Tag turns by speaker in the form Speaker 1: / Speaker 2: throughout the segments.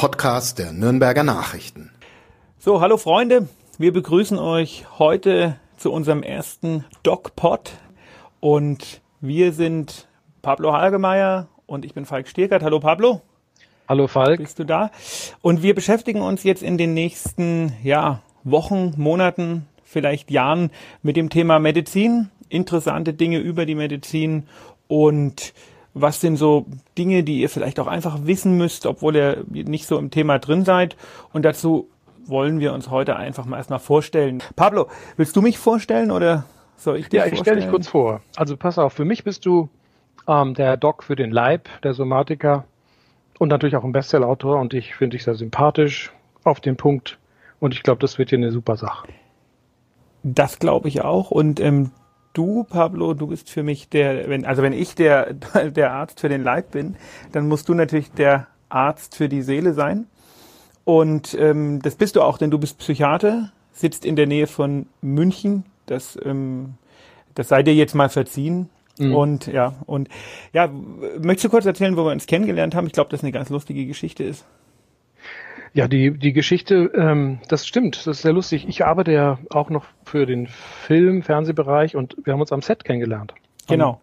Speaker 1: Podcast der Nürnberger Nachrichten.
Speaker 2: So, hallo Freunde, wir begrüßen euch heute zu unserem ersten DocPod und wir sind Pablo Halgemeyer und ich bin Falk Stierkert. Hallo Pablo.
Speaker 3: Hallo Falk.
Speaker 2: Bist du da? Und wir beschäftigen uns jetzt in den nächsten ja, Wochen, Monaten, vielleicht Jahren mit dem Thema Medizin, interessante Dinge über die Medizin und was sind so Dinge, die ihr vielleicht auch einfach wissen müsst, obwohl ihr nicht so im Thema drin seid. Und dazu wollen wir uns heute einfach mal erstmal vorstellen. Pablo, willst du mich vorstellen oder soll ich dich
Speaker 3: Ja, ich stelle dich kurz vor. Also pass auf, für mich bist du ähm, der Doc für den Leib, der Somatiker und natürlich auch ein Bestsellerautor und ich finde dich sehr sympathisch, auf den Punkt und ich glaube, das wird hier eine super Sache.
Speaker 2: Das glaube ich auch und ähm, du, Pablo, du bist für mich der, wenn, also wenn ich der, der Arzt für den Leib bin, dann musst du natürlich der Arzt für die Seele sein. Und ähm, das bist du auch, denn du bist Psychiater, sitzt in der Nähe von München. Das, ähm, das sei dir jetzt mal verziehen. Mhm. Und ja, und ja, möchtest du kurz erzählen, wo wir uns kennengelernt haben? Ich glaube, das eine ganz lustige Geschichte ist.
Speaker 3: Ja, die, die Geschichte, ähm, das stimmt, das ist sehr lustig. Ich arbeite ja auch noch für den Film, Fernsehbereich und wir haben uns am Set kennengelernt.
Speaker 2: Genau.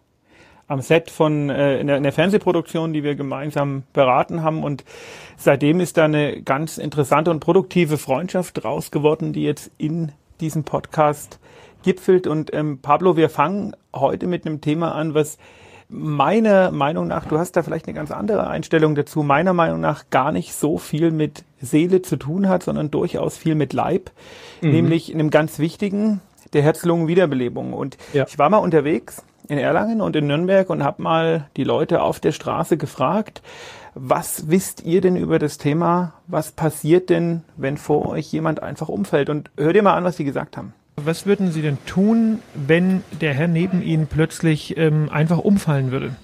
Speaker 2: Am Set von äh, in, der, in der Fernsehproduktion, die wir gemeinsam beraten haben. Und seitdem ist da eine ganz interessante und produktive Freundschaft draus geworden, die jetzt in diesem Podcast gipfelt. Und ähm, Pablo, wir fangen heute mit einem Thema an, was meiner Meinung nach, du hast da vielleicht eine ganz andere Einstellung dazu, meiner Meinung nach gar nicht so viel mit Seele zu tun hat, sondern durchaus viel mit Leib, mhm. nämlich in einem ganz wichtigen, der Herz-Lungen-Wiederbelebung. Und ja. ich war mal unterwegs in Erlangen und in Nürnberg und habe mal die Leute auf der Straße gefragt, was wisst ihr denn über das Thema? Was passiert denn, wenn vor euch jemand einfach umfällt? Und hört ihr mal an, was sie gesagt haben.
Speaker 4: Was würden Sie denn tun, wenn der Herr neben Ihnen plötzlich ähm, einfach umfallen würde?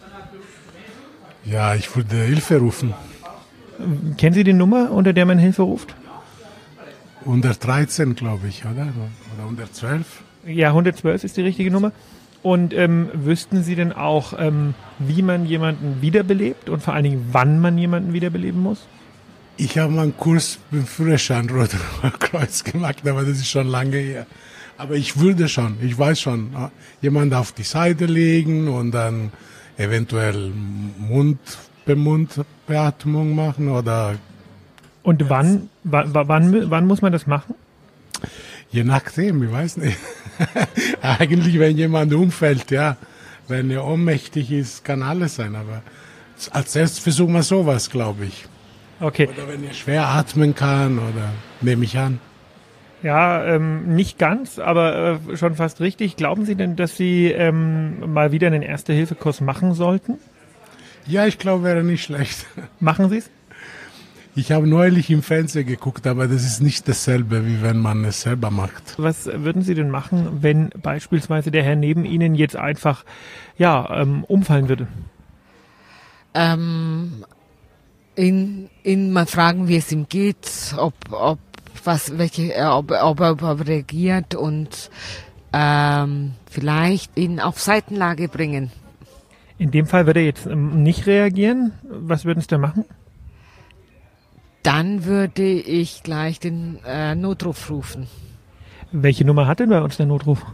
Speaker 5: Ja, ich würde Hilfe rufen.
Speaker 4: Kennen Sie die Nummer, unter der man Hilfe ruft?
Speaker 5: 113, glaube ich, oder? Oder 112?
Speaker 4: Ja, 112 ist die richtige Nummer. Und ähm, wüssten Sie denn auch, ähm, wie man jemanden wiederbelebt und vor allen Dingen, wann man jemanden wiederbeleben muss?
Speaker 5: Ich habe mal einen Kurs beim Führerschein Roter Kreuz gemacht, aber das ist schon lange her. Aber ich würde schon, ich weiß schon, jemand auf die Seite legen und dann eventuell Mund-Mund-Beatmung machen oder.
Speaker 4: Und wann, wann, wann, wann muss man das machen?
Speaker 5: Je nachdem, ich weiß nicht. Eigentlich, wenn jemand umfällt, ja. Wenn er ohnmächtig ist, kann alles sein, aber als erstes versuchen wir sowas, glaube ich.
Speaker 4: Okay.
Speaker 5: Oder wenn er schwer atmen kann, oder nehme ich an.
Speaker 4: Ja, ähm, nicht ganz, aber äh, schon fast richtig. Glauben Sie denn, dass Sie ähm, mal wieder einen Erste-Hilfe-Kurs machen sollten?
Speaker 5: Ja, ich glaube, wäre nicht schlecht.
Speaker 4: Machen Sie es?
Speaker 5: Ich habe neulich im Fernsehen geguckt, aber das ist nicht dasselbe, wie wenn man es selber macht.
Speaker 4: Was würden Sie denn machen, wenn beispielsweise der Herr neben Ihnen jetzt einfach ja ähm, umfallen würde?
Speaker 6: Ähm, ihn, ihn mal fragen, wie es ihm geht, ob, ob was, welche, äh, ob, ob er überhaupt reagiert und ähm, vielleicht ihn auf Seitenlage bringen.
Speaker 4: In dem Fall würde er jetzt ähm, nicht reagieren. Was würden Sie da machen?
Speaker 6: Dann würde ich gleich den äh, Notruf rufen.
Speaker 4: Welche Nummer hat denn bei uns der Notruf?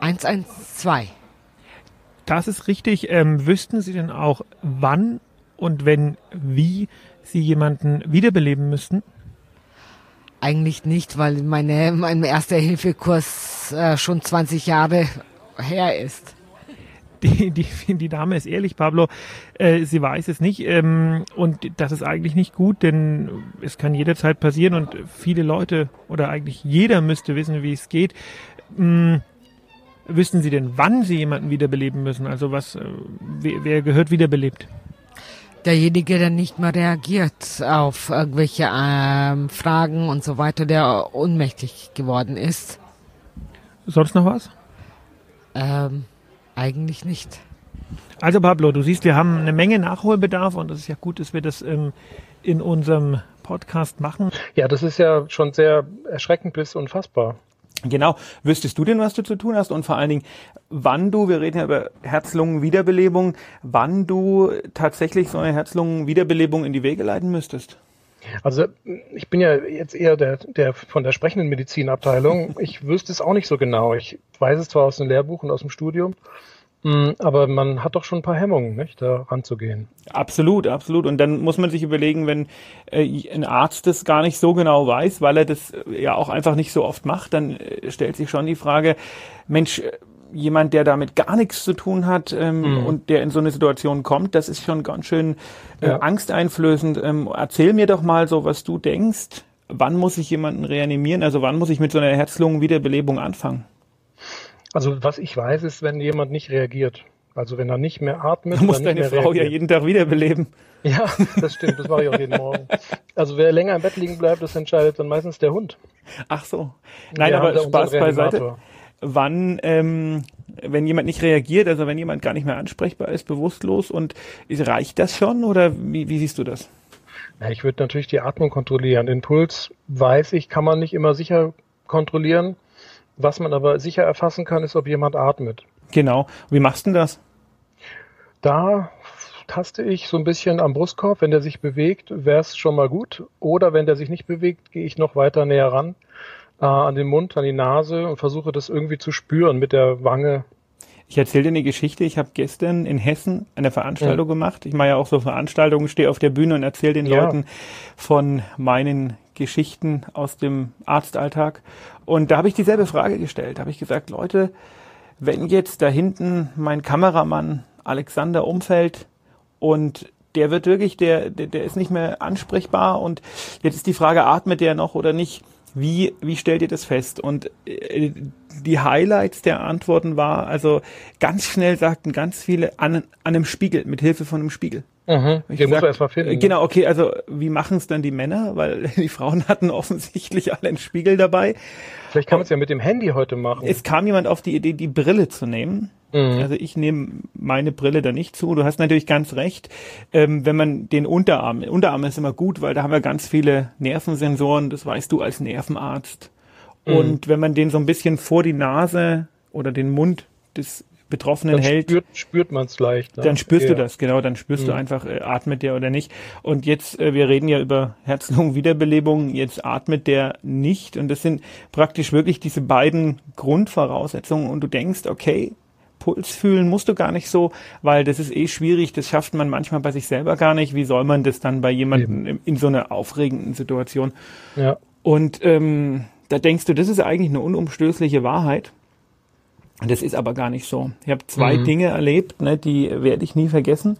Speaker 6: 112.
Speaker 4: Das ist richtig. Ähm, wüssten Sie denn auch, wann und wenn, wie Sie jemanden wiederbeleben müssten?
Speaker 6: Eigentlich nicht, weil meine, mein Erste-Hilfe-Kurs äh, schon 20 Jahre her ist.
Speaker 4: Die, die, die Dame ist ehrlich, Pablo, äh, sie weiß es nicht ähm, und das ist eigentlich nicht gut, denn es kann jederzeit passieren und viele Leute oder eigentlich jeder müsste wissen, wie es geht. Ähm, wissen Sie denn, wann Sie jemanden wiederbeleben müssen? Also was, äh, wer, wer gehört wiederbelebt?
Speaker 6: Derjenige, der nicht mehr reagiert auf irgendwelche ähm, Fragen und so weiter, der ohnmächtig geworden ist.
Speaker 4: Sonst noch was?
Speaker 6: Ähm, eigentlich nicht.
Speaker 4: Also Pablo, du siehst, wir haben eine Menge Nachholbedarf und es ist ja gut, dass wir das ähm, in unserem Podcast machen.
Speaker 3: Ja, das ist ja schon sehr erschreckend bis unfassbar.
Speaker 2: Genau. Wüsstest du denn, was du zu tun hast? Und vor allen Dingen, wann du, wir reden ja über Herz-Lungen-Wiederbelebung, wann du tatsächlich so eine Herz-Lungen-Wiederbelebung in die Wege leiten müsstest?
Speaker 3: Also ich bin ja jetzt eher der, der von der sprechenden Medizinabteilung. Ich wüsste es auch nicht so genau. Ich weiß es zwar aus dem Lehrbuch und aus dem Studium, aber man hat doch schon ein paar Hemmungen, nicht, da ranzugehen.
Speaker 2: Absolut, absolut. Und dann muss man sich überlegen, wenn äh, ein Arzt das gar nicht so genau weiß, weil er das äh, ja auch einfach nicht so oft macht, dann äh, stellt sich schon die Frage, Mensch, jemand, der damit gar nichts zu tun hat ähm, mhm. und der in so eine Situation kommt, das ist schon ganz schön äh, ja. angsteinflößend. Ähm, erzähl mir doch mal so, was du denkst. Wann muss ich jemanden reanimieren? Also wann muss ich mit so einer Herz-Lungen-Wiederbelebung anfangen?
Speaker 3: Also was ich weiß, ist, wenn jemand nicht reagiert. Also wenn er nicht mehr atmet.
Speaker 2: Du musst deine Frau reagiert. ja jeden Tag wiederbeleben.
Speaker 3: Ja, das stimmt, das mache ich auch jeden Morgen. Also wer länger im Bett liegen bleibt, das entscheidet dann meistens der Hund.
Speaker 2: Ach so. Nein, Wir aber Spaß beiseite. Wann, ähm, wenn jemand nicht reagiert, also wenn jemand gar nicht mehr ansprechbar ist, bewusstlos und reicht das schon oder wie, wie siehst du das?
Speaker 3: Ja, ich würde natürlich die Atmung kontrollieren. Den Puls weiß ich, kann man nicht immer sicher kontrollieren. Was man aber sicher erfassen kann, ist, ob jemand atmet.
Speaker 2: Genau. Wie machst du denn das?
Speaker 3: Da taste ich so ein bisschen am Brustkorb. Wenn der sich bewegt, wäre es schon mal gut. Oder wenn der sich nicht bewegt, gehe ich noch weiter näher ran äh, an den Mund, an die Nase und versuche das irgendwie zu spüren mit der Wange.
Speaker 2: Ich erzähle dir eine Geschichte. Ich habe gestern in Hessen eine Veranstaltung ja. gemacht. Ich mache ja auch so Veranstaltungen, stehe auf der Bühne und erzähle den ja. Leuten von meinen Geschichten aus dem Arztalltag. Und da habe ich dieselbe Frage gestellt. Da habe ich gesagt, Leute, wenn jetzt da hinten mein Kameramann Alexander umfällt und der wird wirklich, der, der, der ist nicht mehr ansprechbar und jetzt ist die Frage, atmet der noch oder nicht? Wie, wie stellt ihr das fest? Und äh, die Highlights der Antworten war, also ganz schnell sagten ganz viele an, an einem Spiegel, mit Hilfe von einem Spiegel.
Speaker 3: Mhm, den sag, muss man erstmal finden. Ne?
Speaker 2: Genau, okay, also wie machen es dann die Männer? Weil die Frauen hatten offensichtlich alle einen Spiegel dabei.
Speaker 3: Vielleicht kann man es ja mit dem Handy heute machen.
Speaker 2: Es kam jemand auf die Idee, die Brille zu nehmen. Mhm. Also ich nehme meine Brille da nicht zu. Du hast natürlich ganz recht. Ähm, wenn man den Unterarm, Unterarm ist immer gut, weil da haben wir ganz viele Nervensensoren, das weißt du als Nervenarzt. Mhm. Und wenn man den so ein bisschen vor die Nase oder den Mund des Betroffenen
Speaker 3: dann
Speaker 2: hält,
Speaker 3: spürt, spürt man es leicht.
Speaker 2: Ne? Dann spürst eher. du das, genau, dann spürst mhm. du einfach, äh, atmet der oder nicht. Und jetzt, äh, wir reden ja über Herz-Lungen-Wiederbelebung, jetzt atmet der nicht. Und das sind praktisch wirklich diese beiden Grundvoraussetzungen. Und du denkst, okay, Puls fühlen musst du gar nicht so, weil das ist eh schwierig, das schafft man manchmal bei sich selber gar nicht. Wie soll man das dann bei jemandem in, in so einer aufregenden Situation? Ja. Und ähm, da denkst du, das ist eigentlich eine unumstößliche Wahrheit. Das ist aber gar nicht so. Ich habe zwei mhm. Dinge erlebt, ne, die werde ich nie vergessen.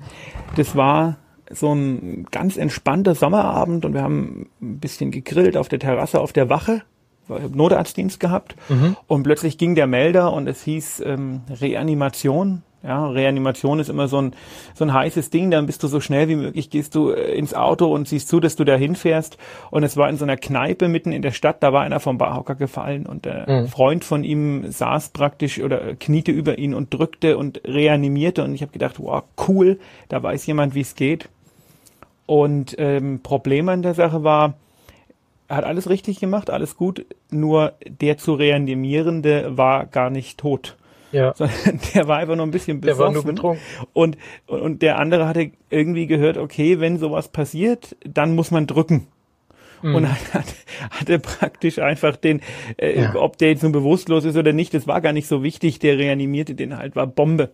Speaker 2: Das war so ein ganz entspannter Sommerabend und wir haben ein bisschen gegrillt auf der Terrasse auf der Wache. Ich habe Notarztdienst gehabt mhm. und plötzlich ging der Melder und es hieß ähm, Reanimation ja, Reanimation ist immer so ein, so ein heißes Ding, dann bist du so schnell wie möglich, gehst du äh, ins Auto und siehst zu, dass du da hinfährst. Und es war in so einer Kneipe mitten in der Stadt, da war einer vom Barhocker gefallen und der mhm. Freund von ihm saß praktisch oder kniete über ihn und drückte und reanimierte. Und ich habe gedacht, wow, cool, da weiß jemand, wie es geht. Und ähm, Problem an der Sache war, er hat alles richtig gemacht, alles gut, nur der zu reanimierende war gar nicht tot. Ja. Sondern der war einfach nur ein bisschen besoffen. Der war nur betrunken. Und, und der andere hatte irgendwie gehört, okay, wenn sowas passiert, dann muss man drücken. Mhm. Und hat, hatte praktisch einfach den, äh, ja. ob der jetzt nun bewusstlos ist oder nicht, das war gar nicht so wichtig. Der reanimierte den halt, war Bombe.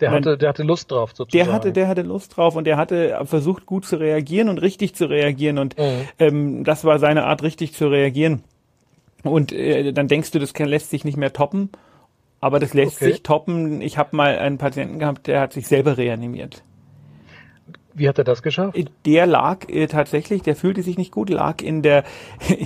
Speaker 3: Der dann, hatte, der hatte Lust drauf
Speaker 2: sozusagen. Der hatte, der hatte Lust drauf und der hatte versucht gut zu reagieren und richtig zu reagieren und mhm. ähm, das war seine Art richtig zu reagieren. Und äh, dann denkst du, das lässt sich nicht mehr toppen aber das lässt okay. sich toppen. Ich habe mal einen Patienten gehabt, der hat sich selber reanimiert.
Speaker 3: Wie hat er das geschafft?
Speaker 2: Der lag äh, tatsächlich, der fühlte sich nicht gut, lag in der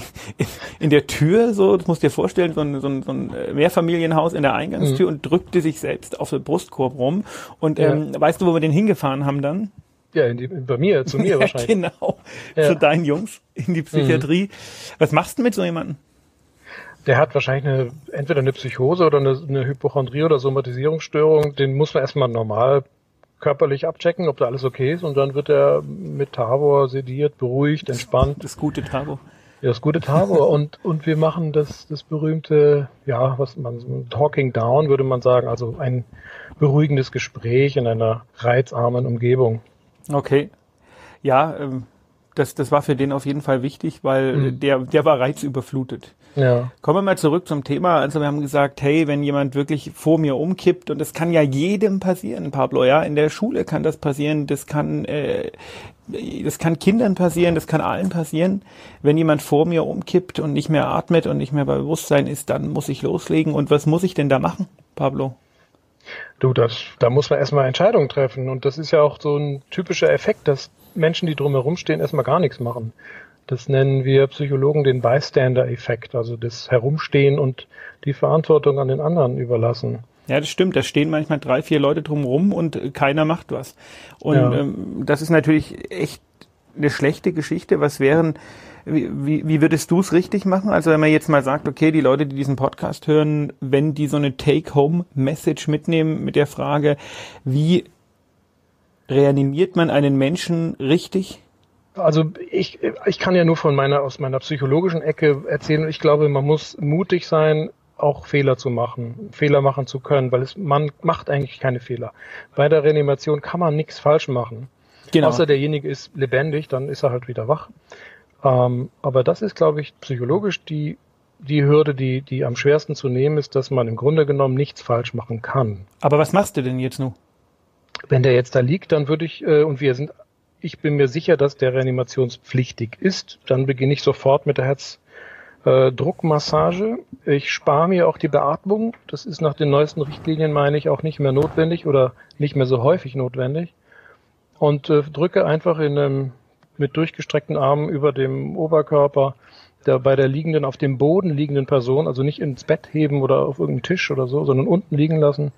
Speaker 2: in der Tür, so, das musst du dir vorstellen, so ein, so ein, so ein Mehrfamilienhaus in der Eingangstür mhm. und drückte sich selbst auf den Brustkorb rum. Und ja. ähm, weißt du, wo wir den hingefahren haben dann?
Speaker 3: Ja, die, bei mir, zu mir wahrscheinlich.
Speaker 2: genau, ja. zu deinen Jungs in die Psychiatrie. Mhm. Was machst du mit so jemandem?
Speaker 3: Der hat wahrscheinlich eine, entweder eine Psychose oder eine, eine Hypochondrie oder Somatisierungsstörung. Den muss man erstmal normal körperlich abchecken, ob da alles okay ist und dann wird er mit Tavor sediert, beruhigt, entspannt.
Speaker 2: Das gute Tavor.
Speaker 3: Ja, das gute Tavor und, und wir machen das, das berühmte, ja, was man, Talking Down würde man sagen, also ein beruhigendes Gespräch in einer reizarmen Umgebung.
Speaker 2: Okay. Ja, ähm, das, das war für den auf jeden Fall wichtig, weil mhm. der, der war reizüberflutet.
Speaker 3: Ja.
Speaker 2: Kommen wir mal zurück zum Thema. Also wir haben gesagt, hey, wenn jemand wirklich vor mir umkippt, und das kann ja jedem passieren, Pablo, ja, in der Schule kann das passieren, das kann, äh, das kann Kindern passieren, das kann allen passieren. Wenn jemand vor mir umkippt und nicht mehr atmet und nicht mehr bei Bewusstsein ist, dann muss ich loslegen. Und was muss ich denn da machen, Pablo?
Speaker 3: Du, das, da muss man erstmal Entscheidungen treffen. Und das ist ja auch so ein typischer Effekt, dass Menschen, die drumherum stehen, erstmal gar nichts machen. Das nennen wir Psychologen den Bystander-Effekt, also das Herumstehen und die Verantwortung an den anderen überlassen.
Speaker 2: Ja, das stimmt. Da stehen manchmal drei, vier Leute drumherum und keiner macht was. Und ja. ähm, das ist natürlich echt eine schlechte Geschichte. Was wären, wie, wie würdest du es richtig machen? Also wenn man jetzt mal sagt, okay, die Leute, die diesen Podcast hören, wenn die so eine Take-Home-Message mitnehmen mit der Frage, wie reanimiert man einen Menschen richtig?
Speaker 3: Also ich, ich kann ja nur von meiner, aus meiner psychologischen Ecke erzählen. Ich glaube, man muss mutig sein, auch Fehler zu machen, Fehler machen zu können, weil es, man macht eigentlich keine Fehler. Bei der Reanimation kann man nichts falsch machen. Genau. Außer derjenige ist lebendig, dann ist er halt wieder wach. Ähm, aber das ist, glaube ich, psychologisch die, die Hürde, die, die am schwersten zu nehmen ist, dass man im Grunde genommen nichts falsch machen kann.
Speaker 2: Aber was machst du denn jetzt nur?
Speaker 3: Wenn der jetzt da liegt, dann würde ich, äh, und wir sind, ich bin mir sicher, dass der reanimationspflichtig ist, dann beginne ich sofort mit der Herzdruckmassage. Äh, ich spare mir auch die Beatmung. Das ist nach den neuesten Richtlinien, meine ich, auch nicht mehr notwendig oder nicht mehr so häufig notwendig. Und äh, drücke einfach in einem, mit durchgestreckten Armen über dem Oberkörper der bei der liegenden, auf dem Boden liegenden Person, also nicht ins Bett heben oder auf irgendeinen Tisch oder so, sondern unten liegen lassen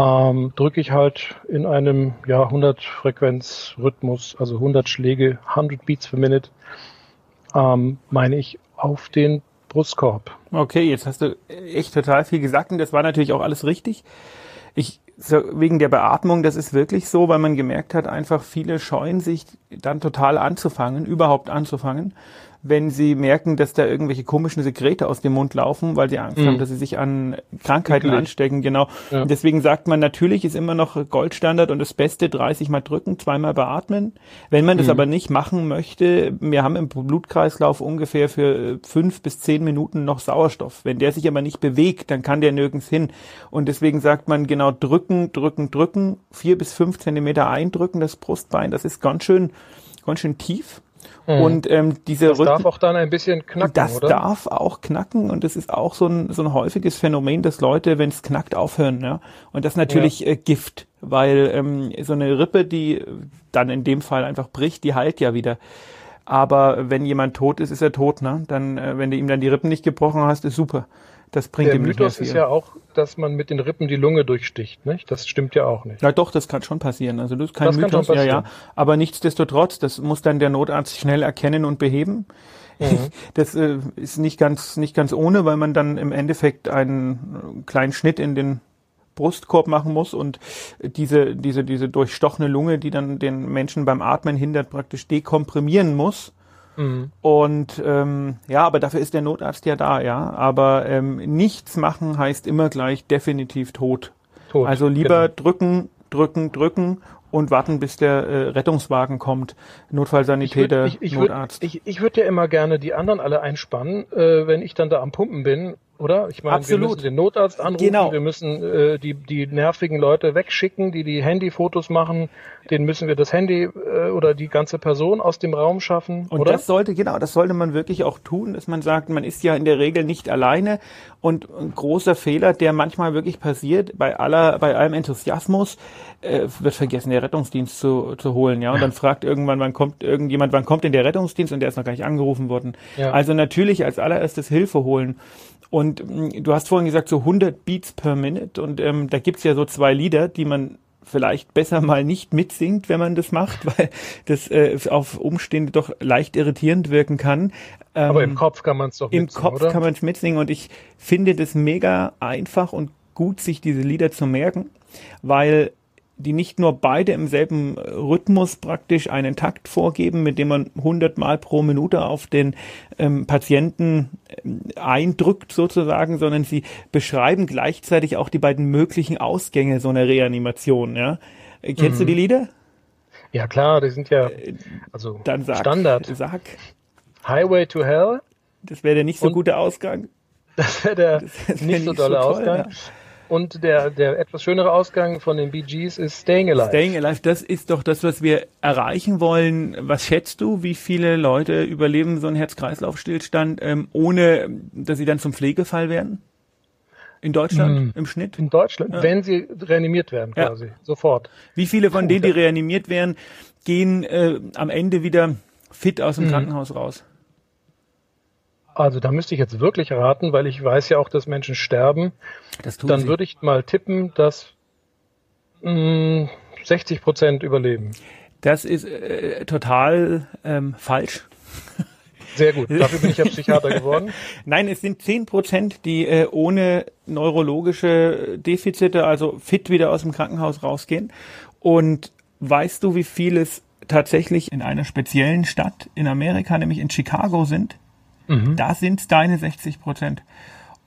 Speaker 3: ähm, drücke ich halt in einem ja, 100 Frequenz Rhythmus, also 100 Schläge, 100 Beats per Minute, ähm, meine ich, auf den Brustkorb.
Speaker 2: Okay, jetzt hast du echt total viel gesagt und das war natürlich auch alles richtig. Ich so, wegen der Beatmung, das ist wirklich so, weil man gemerkt hat, einfach viele scheuen sich dann total anzufangen, überhaupt anzufangen, wenn sie merken, dass da irgendwelche komischen Sekrete aus dem Mund laufen, weil sie Angst mhm. haben, dass sie sich an Krankheiten Ekelig. anstecken. Genau. Ja. Deswegen sagt man, natürlich ist immer noch Goldstandard und das Beste 30 mal drücken, zweimal beatmen. Wenn man das mhm. aber nicht machen möchte, wir haben im Blutkreislauf ungefähr für fünf bis zehn Minuten noch Sauerstoff. Wenn der sich aber nicht bewegt, dann kann der nirgends hin. Und deswegen sagt man genau drücken, drücken, drücken, vier bis fünf Zentimeter eindrücken, das Brustbein, das ist ganz schön, ganz schön tief.
Speaker 3: Mhm. Und ähm, diese das darf auch dann ein bisschen knacken,
Speaker 2: das
Speaker 3: oder?
Speaker 2: darf auch knacken und es ist auch so ein, so ein häufiges Phänomen, dass Leute, wenn es knackt, aufhören. Ja? Und das natürlich ja. äh, Gift, weil ähm, so eine Rippe, die dann in dem Fall einfach bricht, die heilt ja wieder. Aber wenn jemand tot ist, ist er tot. Ne? Dann, äh, wenn du ihm dann die Rippen nicht gebrochen hast, ist super. Das bringt
Speaker 3: Der
Speaker 2: ihm
Speaker 3: nicht Mythos mehr viel. ist ja auch, dass man mit den Rippen die Lunge durchsticht, nicht? Das stimmt ja auch nicht.
Speaker 2: Ja, doch, das kann schon passieren. Also das ist kein das Mythos, ja, ja. Aber nichtsdestotrotz, das muss dann der Notarzt schnell erkennen und beheben. Mhm. Das äh, ist nicht ganz, nicht ganz ohne, weil man dann im Endeffekt einen kleinen Schnitt in den Brustkorb machen muss und diese, diese, diese durchstochene Lunge, die dann den Menschen beim Atmen hindert, praktisch dekomprimieren muss Mhm. Und ähm, ja, aber dafür ist der Notarzt ja da, ja. Aber ähm, nichts machen heißt immer gleich definitiv tot. tot also lieber genau. drücken, drücken, drücken und warten, bis der äh, Rettungswagen kommt, Notfallsanitäter,
Speaker 3: ich würd, ich, ich
Speaker 2: Notarzt.
Speaker 3: Würd, ich ich würde ja immer gerne die anderen alle einspannen, äh, wenn ich dann da am Pumpen bin oder? Ich meine, Absolut. wir müssen den Notarzt anrufen, genau. wir müssen äh, die, die nervigen Leute wegschicken, die die Handyfotos machen, denen müssen wir das Handy äh, oder die ganze Person aus dem Raum schaffen.
Speaker 2: Und
Speaker 3: oder?
Speaker 2: das sollte, genau, das sollte man wirklich auch tun, dass man sagt, man ist ja in der Regel nicht alleine und ein großer Fehler, der manchmal wirklich passiert, bei aller, bei allem Enthusiasmus, äh, wird vergessen, der Rettungsdienst zu, zu holen, ja. Und dann fragt irgendwann, wann kommt irgendjemand, wann kommt denn der Rettungsdienst und der ist noch gar nicht angerufen worden. Ja. Also natürlich als allererstes Hilfe holen. Und mm, du hast vorhin gesagt, so 100 Beats per Minute. Und ähm, da gibt's ja so zwei Lieder, die man vielleicht besser mal nicht mitsingt, wenn man das macht, weil das äh, auf Umstände doch leicht irritierend wirken kann.
Speaker 3: Ähm, Aber im Kopf kann man es doch
Speaker 2: mitsingen, Im Kopf oder? kann man es mitsingen und ich finde das mega einfach und gut, sich diese Lieder zu merken, weil die nicht nur beide im selben Rhythmus praktisch einen Takt vorgeben, mit dem man 100 Mal pro Minute auf den ähm, Patienten ähm, eindrückt sozusagen, sondern sie beschreiben gleichzeitig auch die beiden möglichen Ausgänge so einer Reanimation. Ja? Kennst mhm. du die Lieder?
Speaker 3: Ja klar, die sind ja also
Speaker 2: Dann sag,
Speaker 3: Standard.
Speaker 2: sag,
Speaker 3: Highway to Hell,
Speaker 2: das wäre der nicht so
Speaker 3: Und-
Speaker 2: gute Ausgang.
Speaker 3: das wäre der
Speaker 2: wär
Speaker 3: nicht so dolle
Speaker 2: toll,
Speaker 3: Ausgang.
Speaker 2: ja.
Speaker 3: Und der, der etwas schönere Ausgang von den Bee Gees ist Staying Alive.
Speaker 2: Staying Alive, das ist doch das, was wir erreichen wollen. Was schätzt du, wie viele Leute überleben so einen Herz-Kreislauf-Stillstand, ähm, ohne dass sie dann zum Pflegefall werden? In Deutschland im Schnitt?
Speaker 3: in Deutschland, wenn sie reanimiert werden
Speaker 2: Ja.
Speaker 3: quasi, sofort.
Speaker 2: Wie viele von denen, die reanimiert werden, gehen äh, am Ende wieder fit aus dem Krankenhaus raus?
Speaker 3: Also da müsste ich jetzt wirklich raten, weil ich weiß ja auch, dass Menschen sterben.
Speaker 2: Das tun
Speaker 3: Dann
Speaker 2: sie.
Speaker 3: würde ich mal tippen, dass mh, 60 Prozent überleben.
Speaker 2: Das ist äh, total ähm, falsch.
Speaker 3: Sehr gut. Dafür bin ich ja Psychiater geworden.
Speaker 2: Nein, es sind 10 Prozent, die äh, ohne neurologische Defizite, also fit wieder aus dem Krankenhaus rausgehen. Und weißt du, wie viel es tatsächlich in einer speziellen Stadt in Amerika, nämlich in Chicago sind? Da sind deine 60 Prozent.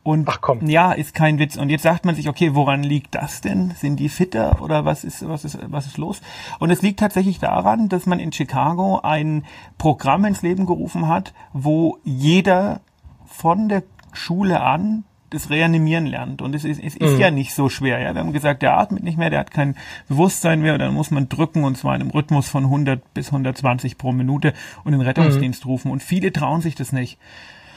Speaker 2: Und
Speaker 3: Ach komm.
Speaker 2: ja, ist kein Witz. Und jetzt sagt man sich, okay, woran liegt das denn? Sind die fitter oder was ist, was ist, was ist los? Und es liegt tatsächlich daran, dass man in Chicago ein Programm ins Leben gerufen hat, wo jeder von der Schule an das Reanimieren lernt. Und es ist, es ist ja nicht so schwer. Ja? Wir haben gesagt, der atmet nicht mehr, der hat kein Bewusstsein mehr. Und dann muss man drücken und zwar in einem Rhythmus von 100 bis 120 pro Minute und den Rettungsdienst rufen. Und viele trauen sich das nicht.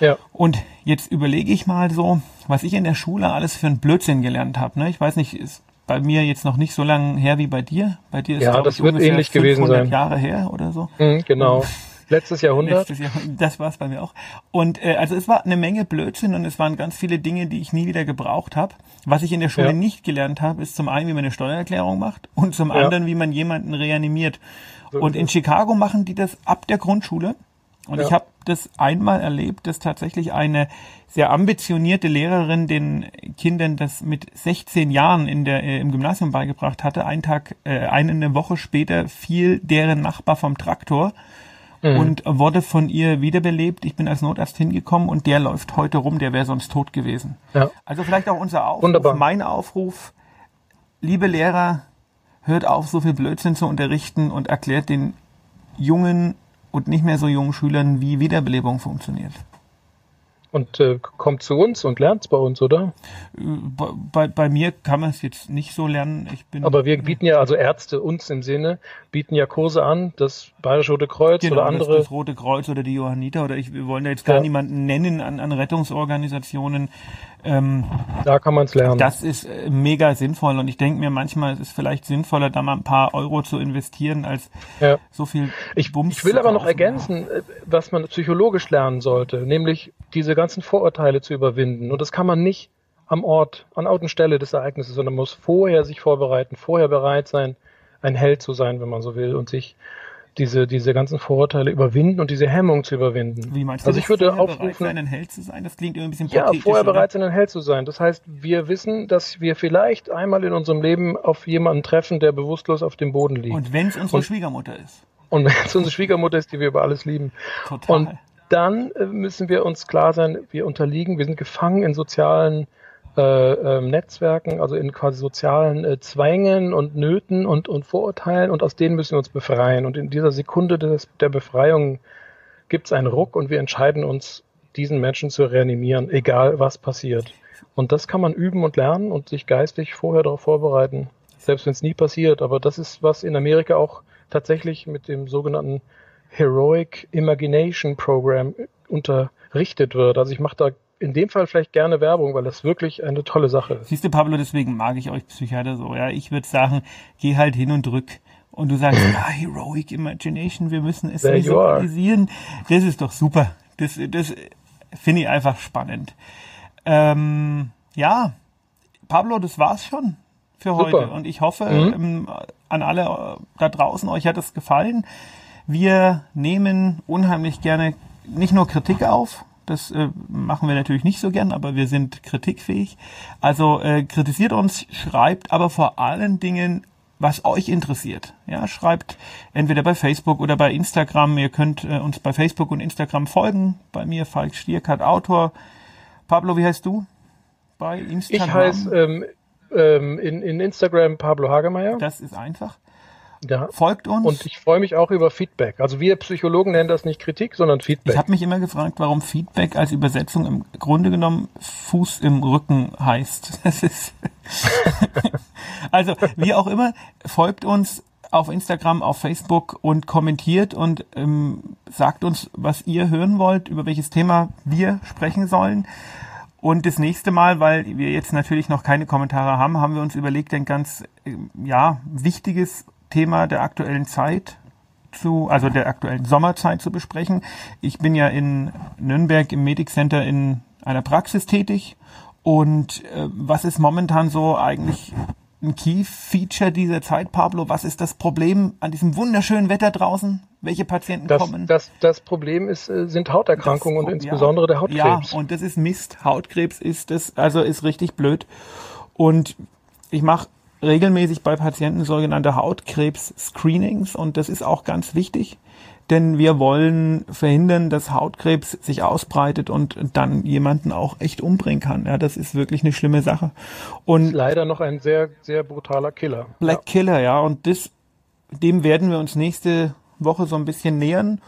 Speaker 3: Ja.
Speaker 2: Und jetzt überlege ich mal so, was ich in der Schule alles für einen Blödsinn gelernt habe. Ne? Ich weiß nicht, ist bei mir jetzt noch nicht so lange her wie bei dir. Bei dir ist
Speaker 3: Ja, das wird ähnlich gewesen
Speaker 2: 500
Speaker 3: sein.
Speaker 2: Jahre her oder so.
Speaker 3: Mhm, genau. Letztes Jahrhundert.
Speaker 2: Letztes Jahr, das war es bei mir auch. Und äh, also es war eine Menge Blödsinn und es waren ganz viele Dinge, die ich nie wieder gebraucht habe. Was ich in der Schule
Speaker 3: Ja.
Speaker 2: nicht gelernt habe, ist zum einen, wie man eine Steuererklärung macht und zum
Speaker 3: Ja.
Speaker 2: anderen, wie man jemanden reanimiert.
Speaker 3: So
Speaker 2: und in. Chicago machen die das ab der Grundschule. Und
Speaker 3: Ja.
Speaker 2: ich habe das einmal erlebt, dass tatsächlich eine sehr ambitionierte Lehrerin den Kindern das mit 16 Jahren in der, äh, im Gymnasium beigebracht hatte. Einen Tag, äh, eine Woche später fiel deren Nachbar vom Traktor
Speaker 3: Mhm.
Speaker 2: und wurde von ihr wiederbelebt. Ich bin als Notarzt hingekommen und der läuft heute rum, der wäre sonst tot gewesen.
Speaker 3: Ja.
Speaker 2: Also vielleicht auch unser Aufruf,
Speaker 3: Wunderbar.
Speaker 2: mein Aufruf, liebe Lehrer, hört auf, so viel Blödsinn zu unterrichten und erklärt den jungen und nicht mehr so jungen Schülern, wie Wiederbelebung funktioniert.
Speaker 3: Und äh, kommt zu uns und lernt's bei uns, oder?
Speaker 2: Bei, bei, mir kann man es jetzt nicht so lernen. Ich bin
Speaker 3: Aber wir bieten ja, also Ärzte, uns im Sinne, bieten ja Kurse an, das Bayerische Rote Kreuz
Speaker 2: genau,
Speaker 3: oder
Speaker 2: das,
Speaker 3: andere.
Speaker 2: das Rote Kreuz oder die Johanniter oder ich, wir wollen da jetzt gar
Speaker 3: Ja.
Speaker 2: niemanden nennen an, an Rettungsorganisationen. Ähm,
Speaker 3: da kann man's lernen.
Speaker 2: Das ist äh, mega sinnvoll und ich denke mir manchmal, es ist vielleicht sinnvoller, da mal ein paar Euro zu investieren, als
Speaker 3: ja.
Speaker 2: so viel
Speaker 3: Ich,
Speaker 2: Bums
Speaker 3: ich will
Speaker 2: zu
Speaker 3: aber noch ergänzen, äh, was man psychologisch lernen sollte, nämlich diese ganzen Vorurteile zu überwinden. Und das kann man nicht am Ort, an Ort und Stelle des Ereignisses, sondern muss vorher sich vorbereiten, vorher bereit sein, ein Held zu sein, wenn man so will, und sich diese, diese ganzen Vorurteile überwinden und diese Hemmung zu überwinden.
Speaker 2: Wie meinst du,
Speaker 3: also ich würde
Speaker 2: vorher bereit
Speaker 3: aufrufen,
Speaker 2: sein, ein Held zu sein? Das klingt immer ein bisschen
Speaker 3: ja, vorher
Speaker 2: oder?
Speaker 3: bereit sein, ein Held zu sein. Das heißt, wir wissen, dass wir vielleicht einmal in unserem Leben auf jemanden treffen, der bewusstlos auf dem Boden liegt.
Speaker 2: Und wenn es unsere
Speaker 3: Und-
Speaker 2: Schwiegermutter ist.
Speaker 3: Und wenn es unsere Schwiegermutter ist, die wir über alles lieben.
Speaker 2: Total.
Speaker 3: Und dann äh, müssen wir uns klar sein, wir unterliegen, wir sind gefangen in sozialen äh, ähm, Netzwerken, also in quasi sozialen äh, Zwängen und Nöten und, und Vorurteilen und aus denen müssen wir uns befreien. Und in dieser Sekunde des, der Befreiung gibt es einen Ruck und wir entscheiden uns, diesen Menschen zu reanimieren, egal was passiert. Und das kann man üben und lernen und sich geistig vorher darauf vorbereiten, selbst wenn es nie passiert. Aber das ist, was in Amerika auch tatsächlich mit dem sogenannten Heroic Imagination Program unterrichtet wird. Also ich mache da in dem Fall vielleicht gerne Werbung, weil das wirklich eine tolle Sache ist.
Speaker 2: Siehst du, Pablo, deswegen mag ich euch Psychiater so. Ja, ich würde sagen, geh halt hin und drück. Und du sagst, ja, Heroic Imagination, wir müssen es
Speaker 3: There
Speaker 2: visualisieren. Das ist doch super. Das, das finde ich einfach spannend. Ähm, ja, Pablo, das war's schon für
Speaker 3: Super.
Speaker 2: heute. Und ich hoffe,
Speaker 3: Mhm.
Speaker 2: ähm, an alle äh, da draußen, euch hat es gefallen. Wir nehmen unheimlich gerne nicht nur Kritik auf, das äh, machen wir natürlich nicht so gern, aber wir sind kritikfähig. Also äh, kritisiert uns, schreibt aber vor allen Dingen, was euch interessiert. Ja, schreibt entweder bei Facebook oder bei Instagram. Ihr könnt äh, uns bei Facebook und Instagram folgen. Bei mir Falk Stierkart, Autor. Pablo, wie heißt du? Bei Instagram.
Speaker 3: Ich heiße ähm, ähm, in, in Instagram Pablo Hagemeyer.
Speaker 2: Das ist einfach. Ja. Folgt uns.
Speaker 3: Und ich freue mich auch über Feedback. Also wir Psychologen nennen das nicht Kritik, sondern Feedback.
Speaker 2: Ich habe mich immer gefragt, warum Feedback als Übersetzung im Grunde genommen Fuß im Rücken heißt. Das ist also wie auch immer, folgt uns auf Instagram, auf Facebook und kommentiert und ähm, sagt uns, was ihr hören wollt, über welches Thema wir sprechen sollen. Und das nächste Mal, weil wir jetzt natürlich noch keine Kommentare haben, haben wir uns überlegt, ein ganz äh, ja, wichtiges Thema der aktuellen Zeit zu, also der aktuellen Sommerzeit zu besprechen. Ich bin ja in Nürnberg im Medic Center in einer Praxis tätig. Und äh, was ist momentan so eigentlich ein Key-Feature dieser Zeit, Pablo? Was ist das Problem an diesem wunderschönen Wetter draußen? Welche Patienten
Speaker 3: das,
Speaker 2: kommen?
Speaker 3: Das, das Problem ist, äh, sind Hauterkrankungen das, und insbesondere ja, der Hautkrebs.
Speaker 2: Ja, und das ist Mist. Hautkrebs ist das, also ist richtig blöd. Und ich mache regelmäßig bei Patienten sogenannte Hautkrebs-Screenings und das ist auch ganz wichtig, denn wir wollen verhindern, dass Hautkrebs sich ausbreitet und dann jemanden auch echt umbringen kann. Ja, das ist wirklich eine schlimme Sache. Und
Speaker 3: leider noch ein sehr, sehr brutaler Killer.
Speaker 2: Black ja. Killer, ja, und das, dem werden wir uns nächste Woche so ein bisschen nähern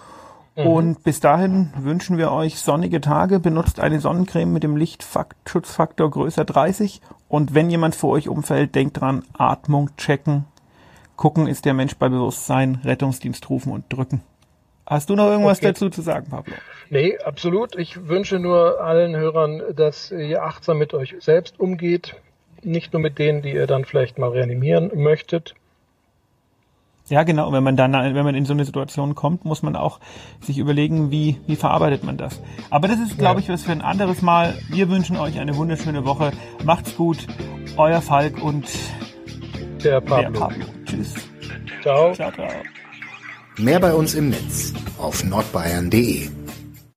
Speaker 2: Mhm. Und bis dahin wünschen wir euch sonnige Tage. Benutzt eine Sonnencreme mit dem Lichtschutzfaktor größer 30. Und wenn jemand vor euch umfällt, denkt dran, Atmung checken. Gucken, ist der Mensch bei Bewusstsein, Rettungsdienst rufen und drücken. Hast du noch irgendwas okay. dazu zu sagen, Pablo?
Speaker 3: Nee, absolut. Ich wünsche nur allen Hörern, dass ihr achtsam mit euch selbst umgeht. Nicht nur mit denen, die ihr dann vielleicht mal reanimieren möchtet,
Speaker 2: ja, genau. Wenn man dann, wenn man in so eine Situation kommt, muss man auch sich überlegen, wie, wie verarbeitet man das. Aber das ist, glaube ich, was für ein anderes Mal. Wir wünschen euch eine wunderschöne Woche. Macht's gut. Euer Falk und
Speaker 3: der Pablo. Der
Speaker 2: Pablo. Tschüss.
Speaker 3: Ciao. Ciao, ciao.
Speaker 1: Mehr bei uns im Netz auf nordbayern.de